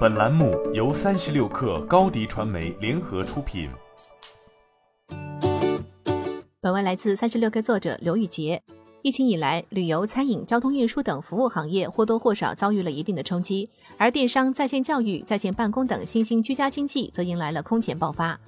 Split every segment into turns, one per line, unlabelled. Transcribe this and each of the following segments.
本栏目由三十六氪高低传媒联合出品。
本文来自三十六氪作者刘宇杰。疫情以来，旅游、餐饮、交通运输等服务行业或多或少遭遇了一定的冲击，而电商、在线教育、在线办公等新兴居家经济则迎来了空前爆发。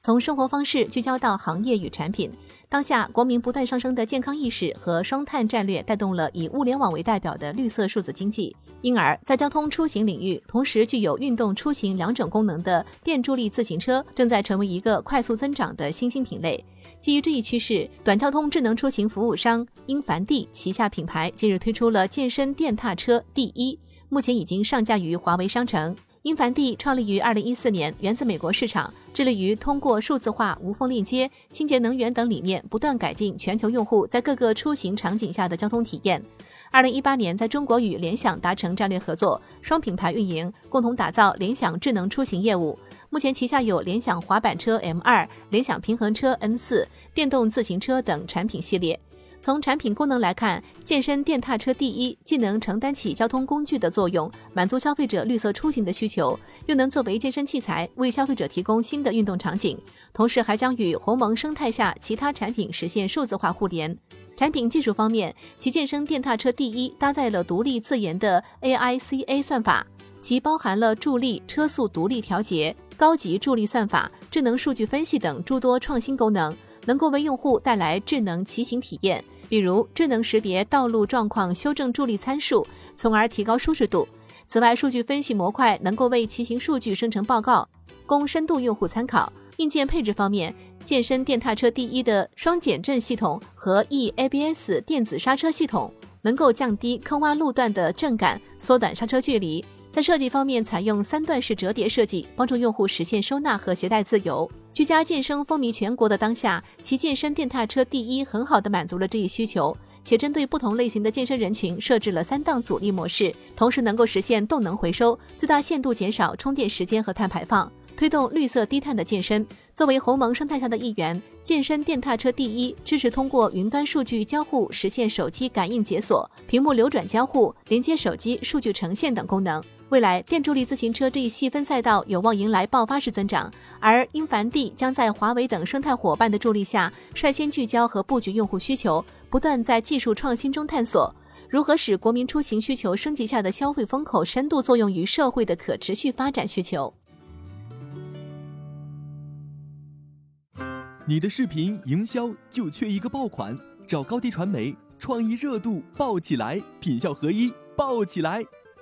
从生活方式聚焦到行业与产品，当下国民不断上升的健康意识和双碳战略带动了以物联网为代表的绿色数字经济。因而，在交通出行领域，同时具有运动出行两种功能的电助力自行车正在成为一个快速增长的新兴品类。基于这一趋势，短交通智能出行服务商英凡地旗下品牌近日推出了健身电踏车第一，目前已经上架于华为商城。英凡地创立于二零一四年，源自美国市场，致力于通过数字化、无缝链接、清洁能源等理念，不断改进全球用户在各个出行场景下的交通体验。二零一八年，在中国与联想达成战略合作，双品牌运营，共同打造联想智能出行业务。目前旗下有联想滑板车 M 二、联想平衡车 N 四、电动自行车等产品系列。从产品功能来看，健身电踏车第一既能承担起交通工具的作用，满足消费者绿色出行的需求，又能作为健身器材为消费者提供新的运动场景，同时还将与鸿蒙生态下其他产品实现数字化互联。产品技术方面，其健身电踏车第一搭载了独立自研的 AICA 算法，其包含了助力、车速独立调节、高级助力算法、智能数据分析等诸多创新功能。能够为用户带来智能骑行体验，比如智能识别道路状况修正助力参数，从而提高舒适度。此外，数据分析模块能够为骑行数据生成报告，供深度用户参考。硬件配置方面，健身电踏车第一的双减震系统和 eABS 电子刹车系统，能够降低坑洼路段的震感，缩短刹车距离。在设计方面，采用三段式折叠设计，帮助用户实现收纳和携带自由。居家健身风靡全国的当下，其健身电踏车第一很好的满足了这一需求，且针对不同类型的健身人群设置了三档阻力模式，同时能够实现动能回收，最大限度减少充电时间和碳排放，推动绿色低碳的健身。作为鸿蒙生态下的一员，健身电踏车第一支持通过云端数据交互实现手机感应解锁、屏幕流转交互、连接手机数据呈现等功能。未来电助力自行车这一细分赛道有望迎来爆发式增长，而英凡地将在华为等生态伙伴的助力下，率先聚焦和布局用户需求，不断在技术创新中探索如何使国民出行需求升级下的消费风口深度作用于社会的可持续发展需求。
你的视频营销就缺一个爆款，找高低传媒，创意热度爆起来，品效合一爆起来。